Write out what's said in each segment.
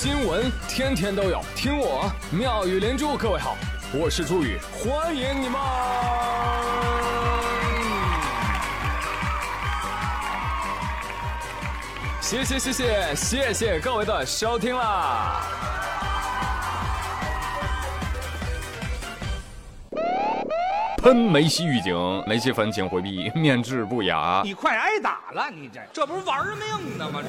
新闻天天都有，听我妙语连珠。各位好，我是朱宇，欢迎你们！谢谢谢谢谢谢各位的收听啦！喷梅西预警，梅西粉请回避，面质不雅。你快挨打了，你这这不是玩命呢吗？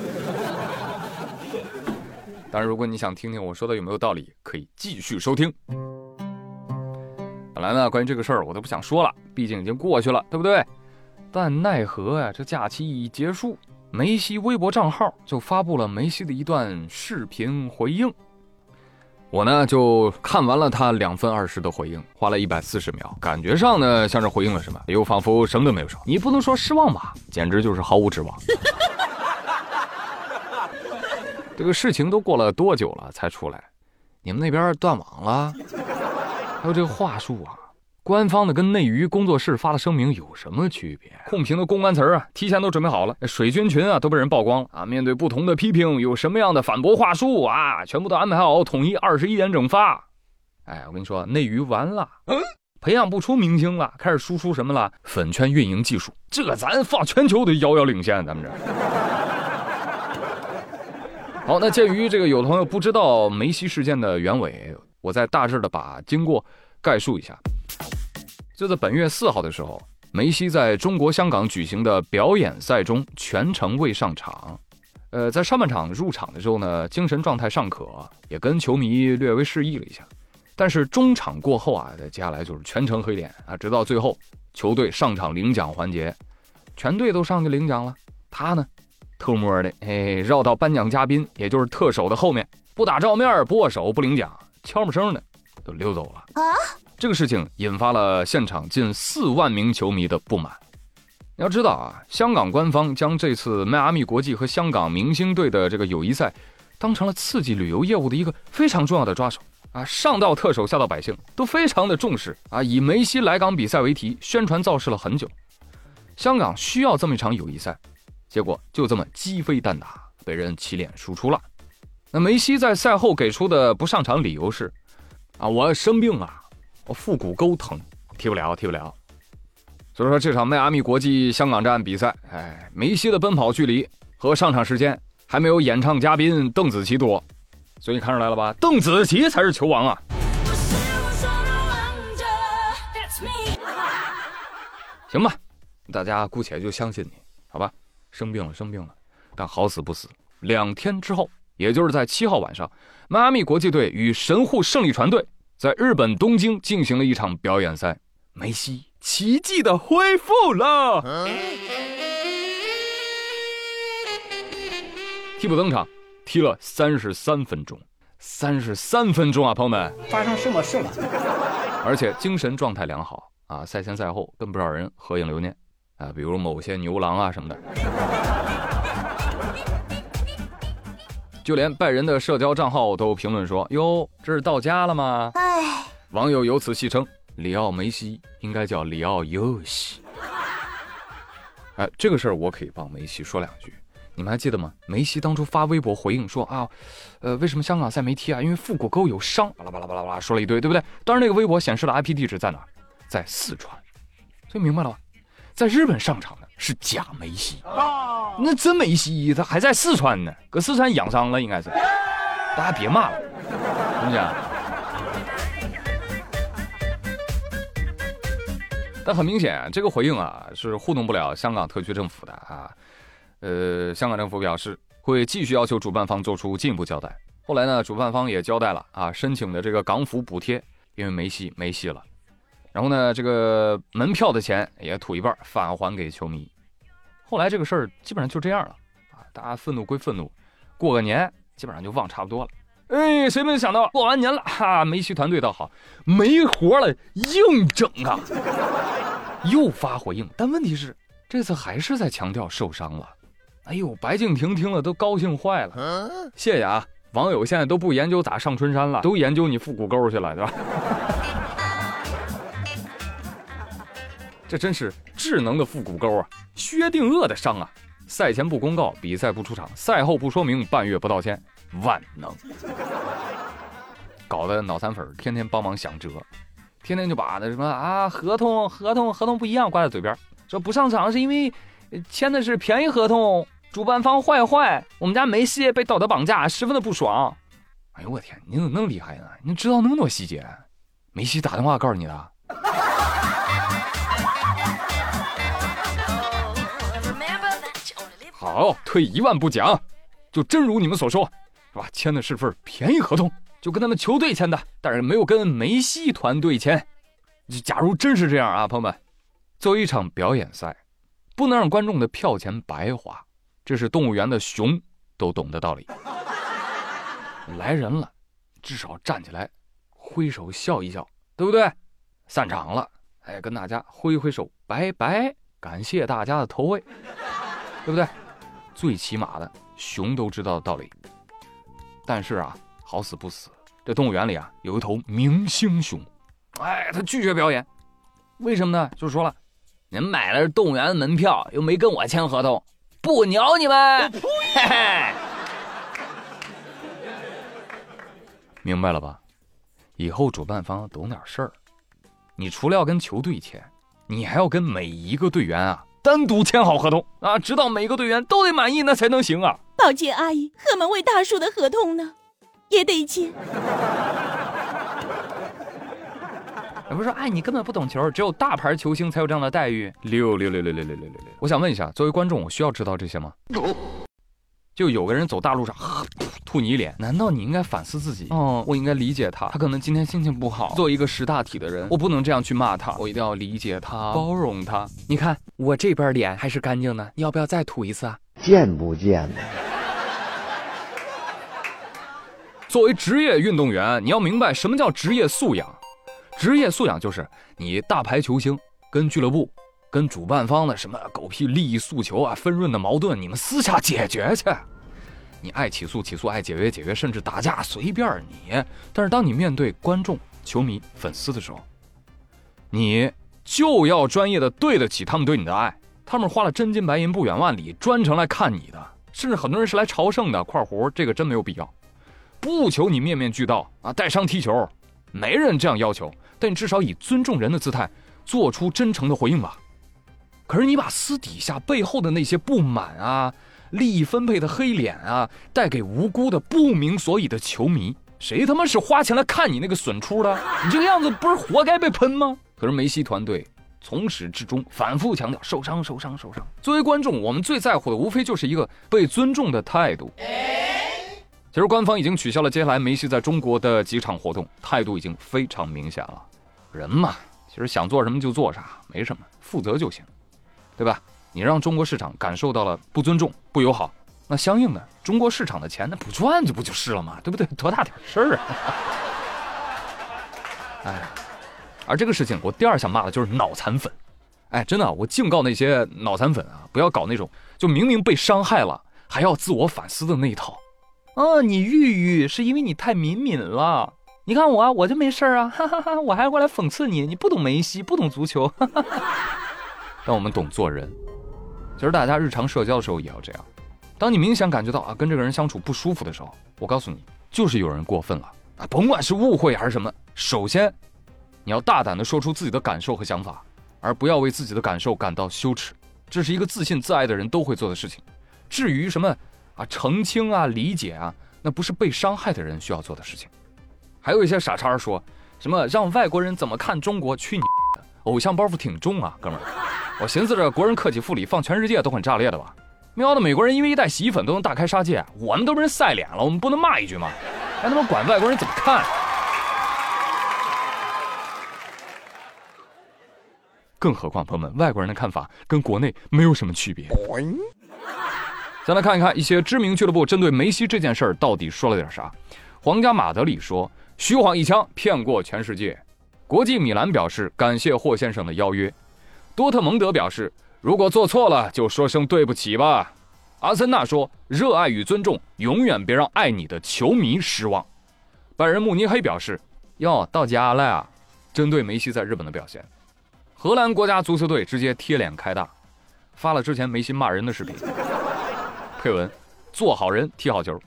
当然，如果你想听听我说的有没有道理，可以继续收听。本来呢，关于这个事儿我都不想说了，毕竟已经过去了，对不对？但奈何呀，这假期一结束，梅西微博账号就发布了梅西的一段视频回应。我呢就看完了他两分二十的回应，花了一百四十秒，感觉上呢像是回应了什么，又仿佛什么都没有说。你不能说失望吧，简直就是毫无指望。这个事情都过了多久了才出来？你们那边断网了？还有这个话术啊，官方的跟内娱工作室发的声明有什么区别？控评的公关词啊，提前都准备好了，水军群啊都被人曝光了啊！面对不同的批评，有什么样的反驳话术啊？全部都安排好，统一二十一点整发。哎，我跟你说，内娱完了，培养不出明星了，开始输出什么了？粉圈运营技术，这咱放全球都遥遥领先，咱们这。好，那鉴于这个有的朋友不知道梅西事件的原委，我再大致的把经过概述一下。就在本月四号的时候。梅西在中国香港举行的表演赛中全程未上场，呃，在上半场入场的时候呢，精神状态尚可，也跟球迷略微示意了一下。但是中场过后啊，接下来就是全程黑脸啊，直到最后球队上场领奖环节，全队都上去领奖了，他呢，偷摸的哎绕到颁奖嘉宾，也就是特首的后面，不打照面，不握手，不领奖，悄没声的就溜走了啊。这个事情引发了现场近四万名球迷的不满。你要知道啊，香港官方将这次迈阿密国际和香港明星队的这个友谊赛，当成了刺激旅游业务的一个非常重要的抓手啊。上到特首，下到百姓，都非常的重视啊。以梅西来港比赛为题，宣传造势了很久。香港需要这么一场友谊赛，结果就这么鸡飞蛋打，被人起脸输出了。那梅西在赛后给出的不上场理由是：啊，我生病了。我腹股沟疼，踢不了，踢不了。所以说这场迈阿密国际香港站比赛，哎，梅西的奔跑距离和上场时间还没有演唱嘉宾邓紫棋多，所以看出来了吧？邓紫棋才是球王啊！行吧，大家姑且就相信你，好吧？生病了，生病了，但好死不死，两天之后，也就是在七号晚上，迈阿密国际队与神户胜利船队。在日本东京进行了一场表演赛，梅西奇迹的恢复了，替补登场，踢了三十三分钟，三十三分钟啊，朋友们，发生什么事了？而且精神状态良好啊，赛前赛后跟不少人合影留念啊，比如某些牛郎啊什么的。就连拜仁的社交账号都评论说：“哟，这是到家了吗？”哎，网友由此戏称里奥梅西应该叫里奥尤西。哎，这个事儿我可以帮梅西说两句。你们还记得吗？梅西当初发微博回应说啊，呃，为什么香港赛没踢啊？因为腹股沟有伤，巴拉巴拉巴拉巴拉说了一堆，对不对？当然，那个微博显示的 IP 地址在哪？在四川。所以明白了吧？在日本上场的是假梅西。那真梅西，他还在四川呢，搁四川养伤了，应该是。大家别骂了，行不行？但很明显，这个回应啊是糊弄不了香港特区政府的啊。呃，香港政府表示会继续要求主办方做出进一步交代。后来呢，主办方也交代了啊，申请的这个港府补贴，因为梅西没戏了。然后呢，这个门票的钱也吐一半返还给球迷。后来这个事儿基本上就这样了啊！大家愤怒归愤怒，过个年基本上就忘差不多了。哎，谁没想到过完年了哈，梅西团队倒好，没活了硬整啊，又发回应。但问题是这次还是在强调受伤了。哎呦，白敬亭听了都高兴坏了。谢谢啊，网友现在都不研究咋上春山了，都研究你腹股沟去了，对吧？这真是智能的腹股沟啊！薛定谔的伤啊！赛前不公告，比赛不出场，赛后不说明，半月不道歉。万能，搞得脑残粉天天帮忙想辙，天天就把那什么啊合同合同合同不一样挂在嘴边，说不上场是因为签的是便宜合同，主办方坏坏，我们家梅西被道德绑架，十分的不爽。哎呦我天，你怎么那么厉害呢？你知道那么多细节？梅西打电话告诉你的？好，退一万步讲，就真如你们所说，是吧？签的是份便宜合同，就跟他们球队签的，但是没有跟梅西团队签。假如真是这样啊，朋友们，作为一场表演赛，不能让观众的票钱白花，这是动物园的熊都懂的道理。来人了，至少站起来，挥手笑一笑，对不对？散场了，哎，跟大家挥挥手，拜拜，感谢大家的投喂，对不对？最起码的，熊都知道的道理。但是啊，好死不死，这动物园里啊有一头明星熊，哎，他拒绝表演，为什么呢？就说了，您买了动物园的门票，又没跟我签合同，不鸟你们。嘿嘿。明白了吧？以后主办方懂点事儿，你除了要跟球队签，你还要跟每一个队员啊。单独签好合同啊，直到每个队员都得满意，那才能行啊。保洁，阿姨，贺门卫大叔的合同呢，也得签。不是说，哎，你根本不懂球，只有大牌球星才有这样的待遇。六六六六六六六六六。我想问一下，作为观众，我需要知道这些吗？就有个人走大路上，吐你脸，难道你应该反思自己？哦，我应该理解他，他可能今天心情不好。作为一个识大体的人，我不能这样去骂他，我一定要理解他，包容他。你看我这边脸还是干净的，你要不要再吐一次啊？见不见呢？作为职业运动员，你要明白什么叫职业素养。职业素养就是你大牌球星跟俱乐部。跟主办方的什么狗屁利益诉求啊、纷润的矛盾，你们私下解决去。你爱起诉起诉，爱解约解约，甚至打架随便你。但是当你面对观众、球迷、粉丝的时候，你就要专业的对得起他们对你的爱。他们花了真金白银、不远万里专程来看你的，甚至很多人是来朝圣的。块活这个真没有必要。不求你面面俱到啊，带伤踢球，没人这样要求。但你至少以尊重人的姿态，做出真诚的回应吧。可是你把私底下背后的那些不满啊、利益分配的黑脸啊，带给无辜的不明所以的球迷，谁他妈是花钱来看你那个损出的？你这个样子不是活该被喷吗？可是梅西团队从始至终反复强调受伤、受伤、受伤。作为观众，我们最在乎的无非就是一个被尊重的态度。其实官方已经取消了接下来梅西在中国的几场活动，态度已经非常明显了。人嘛，其实想做什么就做啥，没什么，负责就行。对吧？你让中国市场感受到了不尊重、不友好，那相应的中国市场的钱那不赚就不就是了吗？对不对？多大点事儿啊！哎，而这个事情，我第二想骂的就是脑残粉。哎，真的，我警告那些脑残粉啊，不要搞那种就明明被伤害了还要自我反思的那一套。啊，你郁郁是因为你太敏敏了。你看我，我就没事儿啊，哈哈哈！我还过来讽刺你，你不懂梅西，不懂足球。哈哈哈。但我们懂做人，其实大家日常社交的时候也要这样。当你明显感觉到啊跟这个人相处不舒服的时候，我告诉你，就是有人过分了啊，甭管是误会还是什么，首先你要大胆的说出自己的感受和想法，而不要为自己的感受感到羞耻。这是一个自信自爱的人都会做的事情。至于什么啊澄清啊理解啊，那不是被伤害的人需要做的事情。还有一些傻叉说什么让外国人怎么看中国？去你的！偶像包袱挺重啊，哥们儿。我寻思着，国人客气复礼放全世界都很炸裂的吧？喵的，美国人因为一袋洗衣粉都能大开杀戒，我们都被人晒脸了，我们不能骂一句吗？还他妈管外国人怎么看？更何况，朋友们，外国人的看法跟国内没有什么区别。再来看一看一些知名俱乐部针对梅西这件事儿到底说了点啥。皇家马德里说，虚晃一枪骗过全世界。国际米兰表示感谢霍先生的邀约。多特蒙德表示，如果做错了，就说声对不起吧。阿森纳说，热爱与尊重，永远别让爱你的球迷失望。拜仁慕尼黑表示，哟，到家了呀。针对梅西在日本的表现，荷兰国家足球队直接贴脸开大，发了之前梅西骂人的视频，配文：做好人踢好球。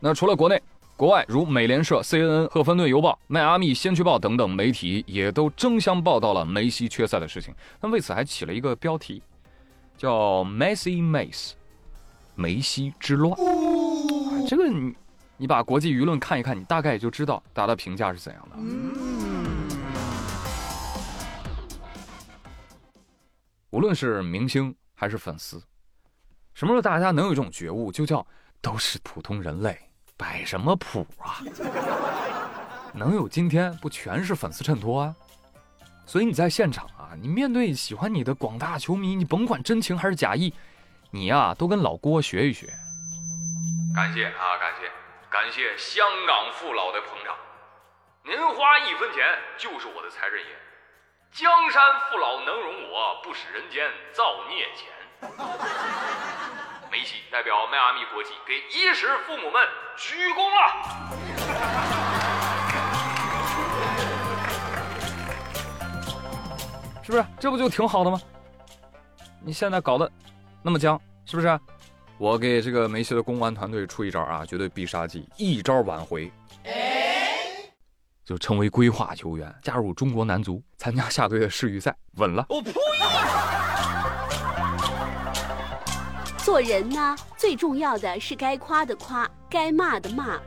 那除了国内，国外如美联社、CNN、赫芬顿邮报、迈阿密先驱报等等媒体也都争相报道了梅西缺赛的事情。那为此还起了一个标题，叫 “Messi Mace”，梅西之乱。这个你你把国际舆论看一看，你大概也就知道大家的评价是怎样的。无论是明星还是粉丝，什么时候大家能有一种觉悟，就叫都是普通人类，摆什么谱啊？能有今天，不全是粉丝衬托啊？所以你在现场啊，你面对喜欢你的广大球迷，你甭管真情还是假意，你呀都跟老郭学一学。感谢啊，感谢感谢香港父老的捧场，您花一分钱就是我的财神爷。江山父老能容我，不使人间造孽钱。代表迈阿密国际给衣食父母们鞠躬了，是不是？这不就挺好的吗？你现在搞得那么僵，是不是？我给这个梅西的公关团队出一招啊，绝对必杀技，一招挽回。就成为规划球员，加入中国男足，参加下队的世预赛，稳了。我呸！做人呢，最重要的是该夸的夸，该骂的骂。